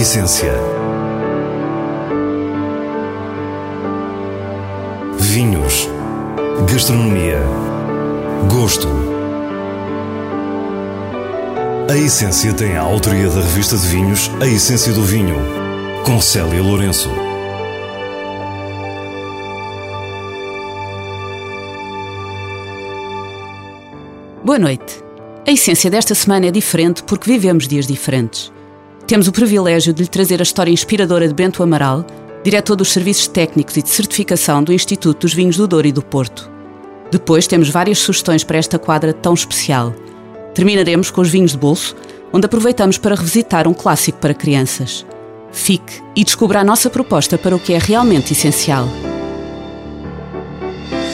essência. Vinhos. Gastronomia. Gosto. A Essência tem a autoria da revista de vinhos A Essência do Vinho, com Célia Lourenço. Boa noite. A essência desta semana é diferente porque vivemos dias diferentes. Temos o privilégio de lhe trazer a história inspiradora de Bento Amaral, diretor dos Serviços Técnicos e de Certificação do Instituto dos Vinhos do Douro e do Porto. Depois temos várias sugestões para esta quadra tão especial. Terminaremos com os vinhos de bolso, onde aproveitamos para revisitar um clássico para crianças. Fique e descubra a nossa proposta para o que é realmente essencial.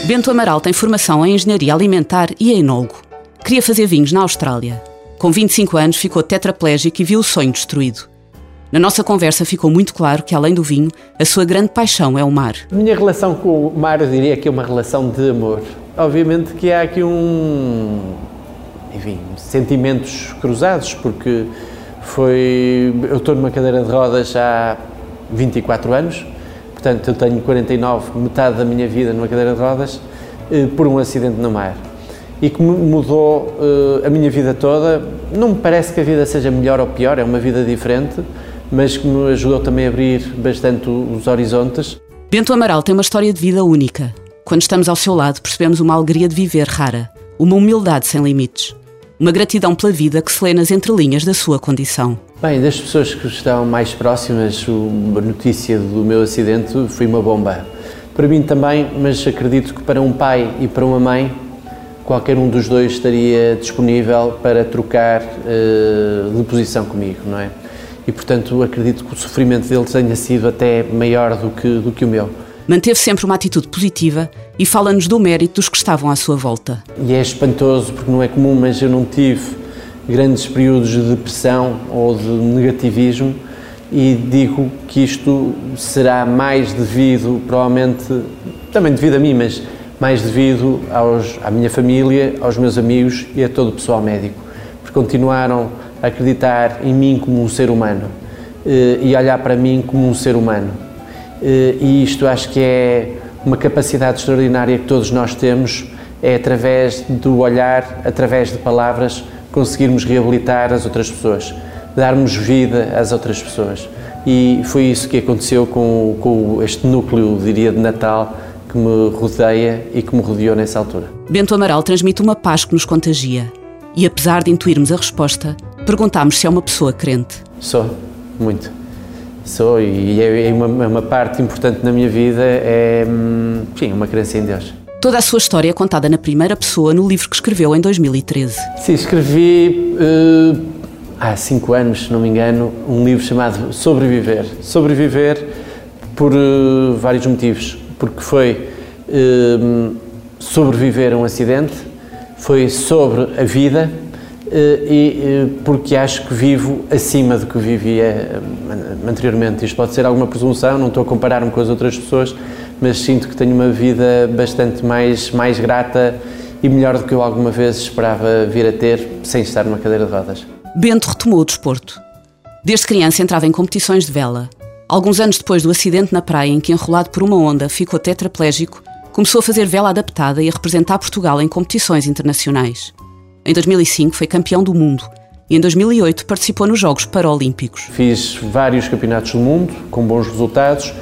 Bento Amaral tem formação em Engenharia Alimentar e é enólogo. Queria fazer vinhos na Austrália. Com 25 anos ficou tetraplégico e viu o sonho destruído. Na nossa conversa ficou muito claro que, além do vinho, a sua grande paixão é o mar. A minha relação com o mar, eu diria que é uma relação de amor. Obviamente que há aqui um. Enfim, sentimentos cruzados, porque foi. Eu estou numa cadeira de rodas há 24 anos, portanto, eu tenho 49, metade da minha vida numa cadeira de rodas, eh, por um acidente no mar e que mudou uh, a minha vida toda. Não me parece que a vida seja melhor ou pior, é uma vida diferente, mas que me ajudou também a abrir bastante os horizontes. Bento Amaral tem uma história de vida única. Quando estamos ao seu lado, percebemos uma alegria de viver rara, uma humildade sem limites, uma gratidão pela vida que se lê nas entrelinhas da sua condição. Bem, das pessoas que estão mais próximas, a notícia do meu acidente foi uma bomba. Para mim também, mas acredito que para um pai e para uma mãe qualquer um dos dois estaria disponível para trocar uh, de posição comigo, não é? E, portanto, acredito que o sofrimento deles tenha sido até maior do que, do que o meu. Manteve sempre uma atitude positiva e fala-nos do mérito dos que estavam à sua volta. E é espantoso, porque não é comum, mas eu não tive grandes períodos de depressão ou de negativismo e digo que isto será mais devido, provavelmente, também devido a mim, mas mais devido aos, à minha família, aos meus amigos e a todo o pessoal médico, porque continuaram a acreditar em mim como um ser humano eh, e olhar para mim como um ser humano. Eh, e isto acho que é uma capacidade extraordinária que todos nós temos, é através do olhar, através de palavras, conseguirmos reabilitar as outras pessoas, darmos vida às outras pessoas. E foi isso que aconteceu com, com este núcleo, diria, de Natal, que me rodeia e que me rodeou nessa altura. Bento Amaral transmite uma paz que nos contagia. E apesar de intuirmos a resposta, perguntámos se é uma pessoa crente. Sou, muito. Sou, e é, é uma, é uma parte importante na minha vida, é, sim, uma crença em Deus. Toda a sua história é contada na primeira pessoa no livro que escreveu em 2013. Sim, escrevi uh, há cinco anos, se não me engano, um livro chamado Sobreviver. Sobreviver por uh, vários motivos porque foi eh, sobreviver a um acidente, foi sobre a vida eh, e eh, porque acho que vivo acima do que vivia eh, anteriormente. Isto pode ser alguma presunção, não estou a comparar-me com as outras pessoas, mas sinto que tenho uma vida bastante mais, mais grata e melhor do que eu alguma vez esperava vir a ter sem estar numa cadeira de rodas. Bento retomou o desporto. Desde criança entrava em competições de vela, Alguns anos depois do acidente na praia em que, enrolado por uma onda, ficou tetraplégico, começou a fazer vela adaptada e a representar Portugal em competições internacionais. Em 2005 foi campeão do mundo e em 2008 participou nos Jogos Paralímpicos. Fiz vários campeonatos do mundo com bons resultados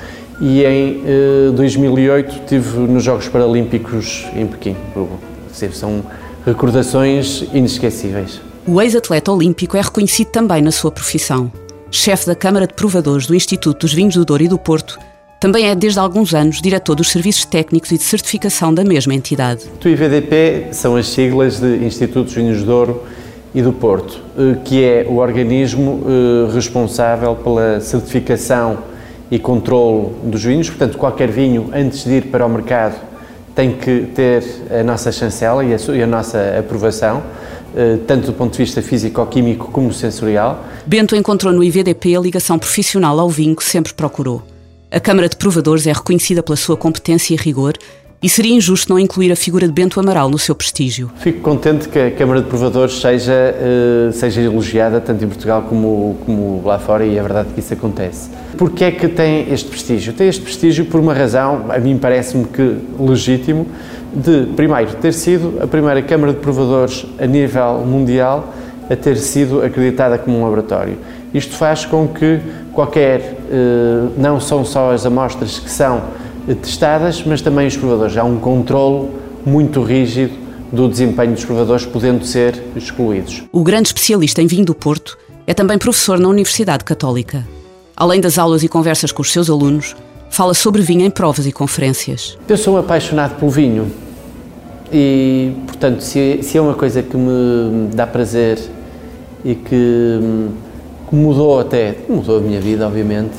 e em eh, 2008 estive nos Jogos Paralímpicos em Pequim. São recordações inesquecíveis. O ex-atleta olímpico é reconhecido também na sua profissão chefe da Câmara de Provadores do Instituto dos Vinhos do Douro e do Porto, também é desde alguns anos diretor dos serviços técnicos e de certificação da mesma entidade. O IVDP são as siglas de Instituto dos Vinhos do Douro e do Porto, eh, que é o organismo eh, responsável pela certificação e controle dos vinhos. Portanto, qualquer vinho, antes de ir para o mercado, tem que ter a nossa chancela e a, nossa aprovação. Eh, tanto do ponto de vista físico-químico como sensorial. Bento encontrou no IVDP a ligação profissional ao vinho que sempre procurou. A Câmara de Provadores é reconhecida pela sua competência e rigor, e seria injusto não incluir a figura de Bento Amaral no seu prestígio. Fico contente que a Câmara de Provadores seja, uh, seja elogiada tanto em Portugal como, como lá fora e é verdade que isso acontece. Porquê é que tem este prestígio? Tem este prestígio por uma razão, a mim parece-me que legítimo, de, primeiro, ter sido a primeira Câmara de Provadores a nível mundial a ter sido acreditada como um laboratório. Isto faz com que qualquer, uh, não são só as amostras que são testadas, mas também os provadores. Há um controlo muito rígido do desempenho dos provadores, podendo ser excluídos. O grande especialista em vinho do Porto é também professor na Universidade Católica. Além das aulas e conversas com os seus alunos, fala sobre vinho em provas e conferências. Eu sou apaixonado pelo vinho e, portanto, se, se é uma coisa que me dá prazer e que, que mudou até, mudou a minha vida, obviamente,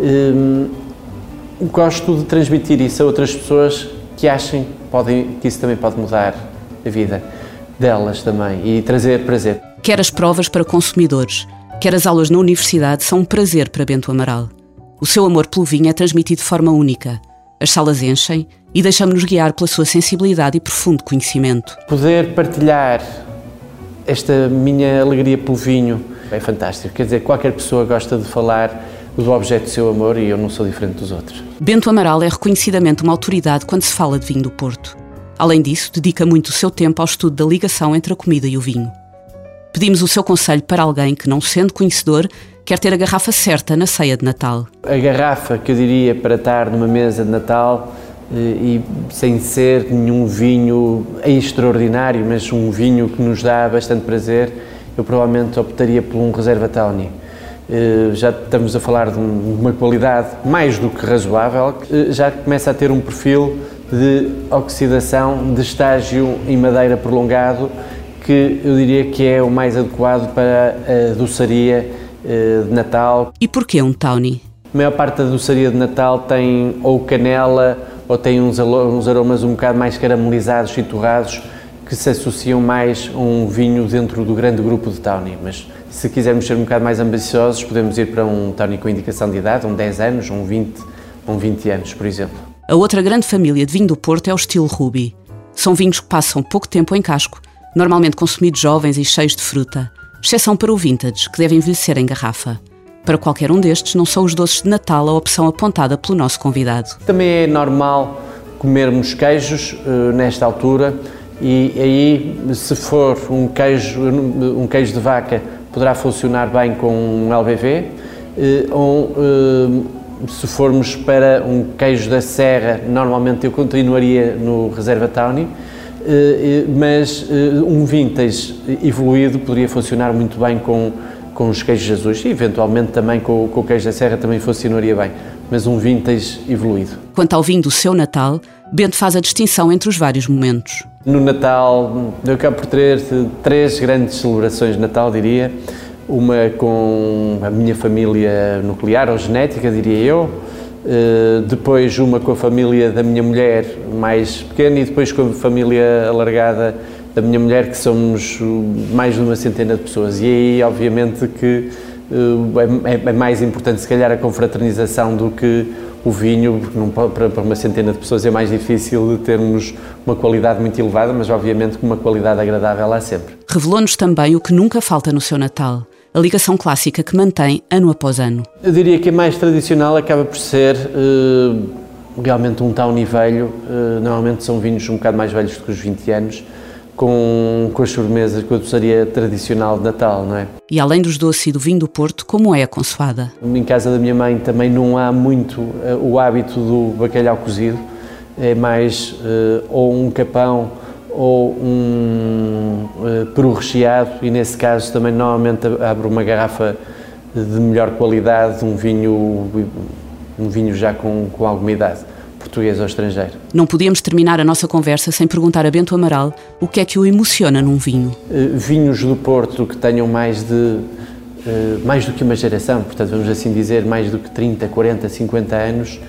hum, gosto de transmitir isso a outras pessoas que achem podem, que isso também pode mudar a vida delas também e trazer prazer. Quer as provas para consumidores, quer as aulas na universidade são um prazer para Bento Amaral. O seu amor pelo vinho é transmitido de forma única. As salas enchem e deixamos-nos guiar pela sua sensibilidade e profundo conhecimento. Poder partilhar esta minha alegria pelo vinho é fantástico. Quer dizer, qualquer pessoa gosta de falar do objeto do seu amor e eu não sou diferente dos outros. Bento Amaral é reconhecidamente uma autoridade quando se fala de vinho do Porto. Além disso, dedica muito o seu tempo ao estudo da ligação entre a comida e o vinho. Pedimos o seu conselho para alguém que, não sendo conhecedor, quer ter a garrafa certa na ceia de Natal. A garrafa que eu diria para estar numa mesa de Natal eh, e sem ser nenhum vinho extraordinário, mas um vinho que nos dá bastante prazer, eu provavelmente optaria por um Reserva Tawny eh, já estamos a falar de uma qualidade mais do que razoável, eh, já começa a ter um perfil de oxidação de estágio em madeira prolongado, que eu diria que é o mais adequado para a doçaria eh, de Natal. E porquê um Tawny? A maior parte da doçaria de Natal tem ou canela ou tem uns aromas um bocado mais caramelizados e torrados que se associam mais a um vinho dentro do grande grupo de Tawny, mas se quisermos ser um bocado mais ambiciosos, podemos ir para um Tawny com indicação de idade, um 10 anos, um 20, um 20 anos, por exemplo. A outra grande família de vinho do Porto é o estilo Ruby. São vinhos que passam pouco tempo em casco, normalmente consumidos jovens e cheios de fruta, exceção para o vintage, que deve envelhecer em garrafa. Para qualquer um destes, não são os doces de Natal a opção apontada pelo nosso convidado. Também é normal comermos queijos uh, nesta altura e aí, se for um queijo, um queijo de vaca, poderá funcionar bem com um LBV, eh, ou eh, se formos para um queijo da serra, normalmente eu continuaria no Reserva Tawny, mas um vintage evoluído poderia funcionar muito bem com, com os queijos azuis e eventualmente também com, com o queijo da serra também funcionaria bem, mas um vintage evoluído. Quanto ao vinho do seu Natal, Bento faz a distinção entre os vários momentos. No Natal, eu acabo por ter três grandes celebrações de Natal, diria. Uma com a minha família nuclear ou genética, diria eu. Uh, depois uma com a família da minha mulher mais pequena e depois com a família alargada da minha mulher, que somos mais de uma centena de pessoas. E aí, obviamente, que uh, é, é mais importante, se calhar, a confraternização do que o vinho, porque para, uma centena de pessoas é mais difícil termos uma qualidade muito elevada, mas obviamente com uma qualidade agradável há sempre. Revelou-nos também o que nunca falta no seu Natal, a ligação clássica que mantém ano após ano. Eu diria que a mais tradicional acaba por ser uh, realmente um Tawny velho, uh, normalmente são vinhos um bocado mais velhos do que os 20 anos, com, com as sobremesas, com a doçaria tradicional de Natal, não é? E além dos doces e do vinho do Porto, como é a consoada? Em casa da minha mãe também não há muito uh, o hábito do bacalhau cozido, é mais ou um capão ou um uh, peru recheado e nesse caso também normalmente abro uma garrafa de melhor qualidade, um vinho, um vinho já com, com alguma idade português ou estrangeiro. Não podíamos terminar a nossa conversa sem perguntar a Bento Amaral o que é que o emociona num vinho. Uh, vinhos do Porto que tenham mais de uh, mais do que uma geração, portanto vamos assim dizer mais do que 30, 40, 50 anos,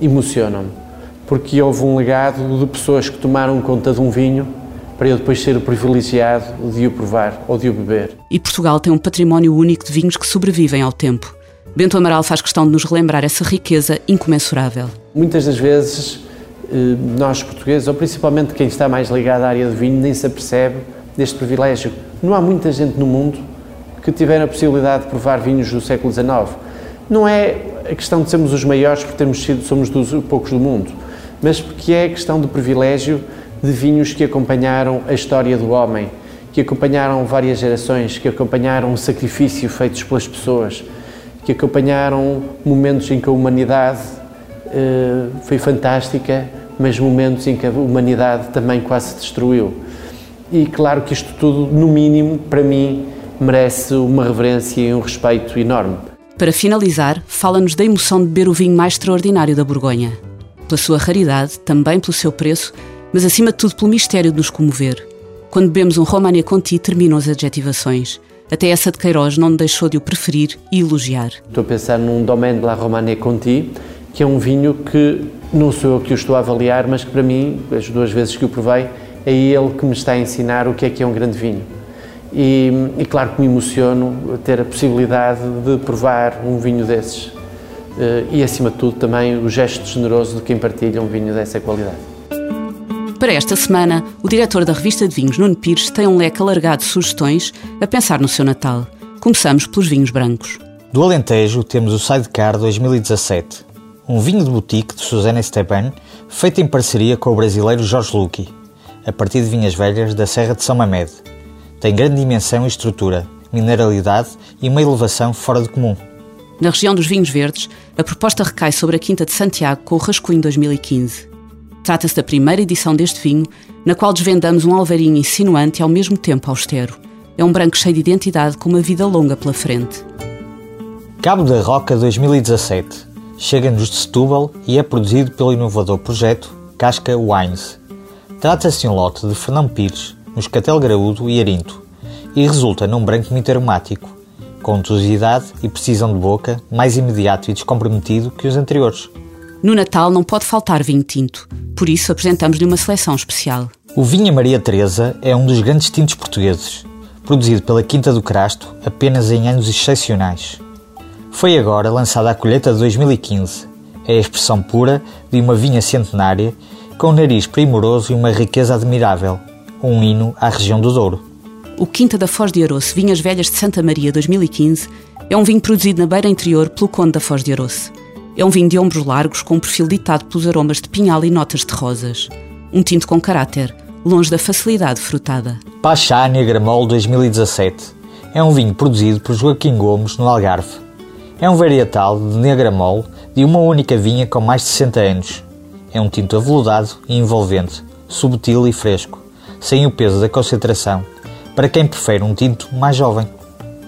emocionam-me, porque houve um legado de pessoas que tomaram conta de um vinho para eu depois ser o privilegiado de o provar ou de o beber. E Portugal tem um património único de vinhos que sobrevivem ao tempo. Bento Amaral faz questão de nos relembrar essa riqueza incomensurável. Muitas das vezes eh, nós portugueses, ou principalmente quem está mais ligado à área do vinho, nem se apercebe deste privilégio. Não há muita gente no mundo que tiver a possibilidade de provar vinhos do século XIX. Não é a questão de sermos os maiores porque temos sido, somos dos poucos do mundo, mas porque é questão do privilégio de vinhos que acompanharam a história do homem, que acompanharam várias gerações, que acompanharam o sacrifício feito pelas pessoas, que acompanharam momentos em que a humanidade uh, foi fantástica, mas momentos em que a humanidade também quase se destruiu. E claro que isto tudo, no mínimo, para mim, merece uma reverência e um respeito enorme. Para finalizar, fala-nos da emoção de beber o vinho mais extraordinário da Borgonha. Pela sua raridade, também pelo seu preço, mas acima de tudo pelo mistério de nos comover. Quando bebemos um România Conti, terminam as adjetivações. Até essa de Queiroz não deixou de o preferir e elogiar. Estou a pensar num Domaine de la România Conti, que é um vinho que não sou eu que o estou a avaliar, mas que para mim, as duas vezes que o provei, é ele que me está a ensinar o que é que é um grande vinho. E, e claro que me emociono ter a possibilidade de provar um vinho desses. Eh, e acima de tudo também o gesto generoso de quem partilha um vinho dessa qualidade. Para esta semana, o diretor da revista de vinhos, Nuno Pires, tem um leque alargado de sugestões a pensar no seu Natal. Começamos pelos vinhos brancos. Do Alentejo temos o Sidecar 2017, um vinho de boutique de Susana Esteban, feito em parceria com o brasileiro Jorge Luque, a partir de vinhas velhas da Serra de São Mamede. Tem grande dimensão e estrutura, mineralidade e uma elevação fora de comum. Na região dos vinhos verdes, a proposta recai sobre a Quinta de Santiago com o Rascunho 2015. Trata-se da primeira edição deste vinho, na qual desvendamos um alvarinho insinuante e ao mesmo tempo austero. É um branco cheio de identidade com uma vida longa pela frente. Cabo da Roca 2017 chega-nos de Setúbal e é produzido pelo inovador projeto Casca Wines. Trata-se de um lote de Fernão Pires, Moscatel Graúdo e Arinto, e resulta num branco muito aromático, com untuosidade e precisão de boca mais imediato e descomprometido que os anteriores. No Natal não pode faltar vinho tinto, por isso apresentamos-lhe uma seleção especial. O Vinha Maria Teresa é um dos grandes tintos portugueses, produzido pela Quinta do Crasto apenas em anos excepcionais. Foi agora lançada a colheita de 2015. É a expressão pura de uma vinha centenária com um nariz primoroso e uma riqueza admirável, um hino à região do Douro. O Quinta da Foz de Aroce Vinhas Velhas de Santa Maria 2015 é um vinho produzido na beira interior pelo Conde da Foz de Aroce. É um vinho de ombros largos com um perfil ditado pelos aromas de pinhal e notas de rosas. Um tinto com caráter, longe da facilidade frutada. Pachá Negramol 2017 é um vinho produzido por Joaquim Gomes no Algarve. É um varietal de Negramol de uma única vinha com mais de 60 anos. É um tinto aveludado e envolvente, subtil e fresco, sem o peso da concentração, para quem prefere um tinto mais jovem.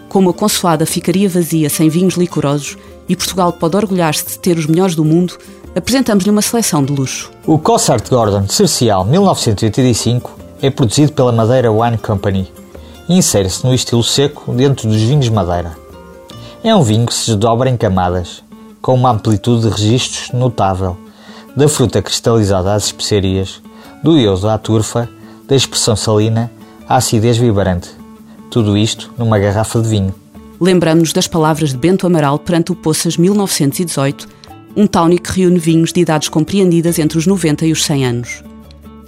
Como a consoada ficaria vazia sem vinhos licorosos, e Portugal pode orgulhar-se de ter os melhores do mundo, apresentamos-lhe uma seleção de luxo. O Cossart Gordon Cercial 1985 é produzido pela Madeira Wine Company e insere-se no estilo seco dentro dos vinhos Madeira. É um vinho que se desdobra em camadas, com uma amplitude de registros notável, da fruta cristalizada às especiarias, do iodo à turfa, da expressão salina acidez vibrante. Tudo isto numa garrafa de vinho. Lembramos-nos das palavras de Bento Amaral perante o Poças 1918, um tawny que reúne vinhos de idades compreendidas entre os 90 e os 100 anos.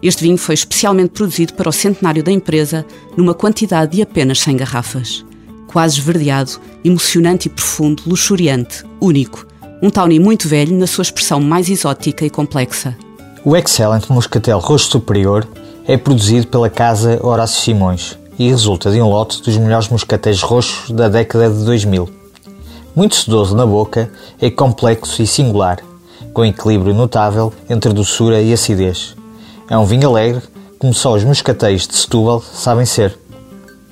Este vinho foi especialmente produzido para o centenário da empresa, numa quantidade de apenas 100 garrafas. Quase esverdeado, emocionante e profundo, luxuriante, único. Um tawny muito velho na sua expressão mais exótica e complexa. O Excellent Moscatel Roxo Superior é produzido pela Casa Horácio Simões e resulta de um lote dos melhores moscatéis roxos da década de 2000. Muito sedoso na boca, é complexo e singular, com equilíbrio notável entre doçura e acidez. É um vinho alegre, como só os moscatéis de Setúbal sabem ser.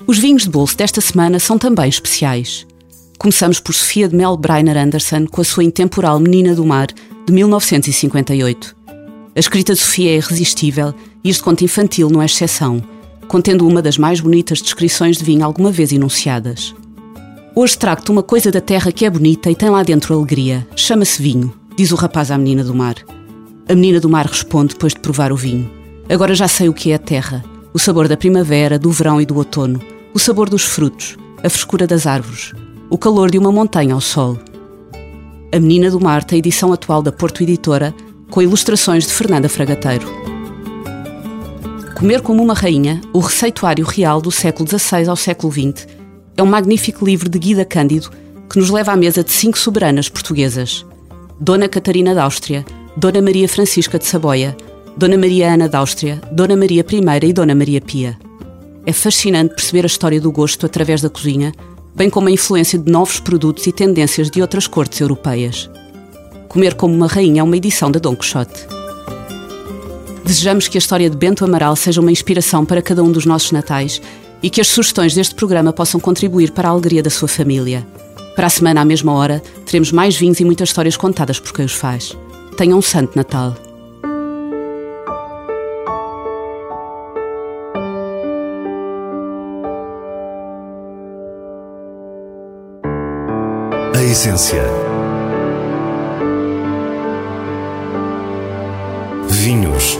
Os vinhos de bolso desta semana são também especiais. Começamos por Sofia de Mel Breiner Anderson com a sua intemporal Menina do Mar, de 1958. A escrita de Sofia é irresistível e este conto infantil não é exceção contendo uma das mais bonitas descrições de vinho alguma vez enunciadas. Hoje trago-te uma coisa da terra que é bonita e tem lá dentro alegria. Chama-se vinho, diz o rapaz à menina do mar. A menina do mar responde depois de provar o vinho. Agora já sei o que é a terra. O sabor da primavera, do verão e do outono. O sabor dos frutos. A frescura das árvores. O calor de uma montanha ao sol. A Menina do Mar, a edição atual da Porto Editora, com ilustrações de Fernanda Fragateiro. Comer como uma Rainha, o receituário real do século XVI ao século XX, é um magnífico livro de Guida Cândido que nos leva à mesa de cinco soberanas portuguesas: Dona Catarina da Áustria, Dona Maria Francisca de Saboia, Dona Maria Ana da Áustria, Dona Maria I e Dona Maria Pia. É fascinante perceber a história do gosto através da cozinha, bem como a influência de novos produtos e tendências de outras cortes europeias. Comer como uma rainha é uma edição da Dom Quixote. Desejamos que a história de Bento Amaral seja uma inspiração para cada um dos nossos natais e que as sugestões deste programa possam contribuir para a alegria da sua família. Para a semana, à mesma hora, teremos mais vinhos e muitas histórias contadas por quem os faz. Tenham um santo Natal. A essência. Vinhos.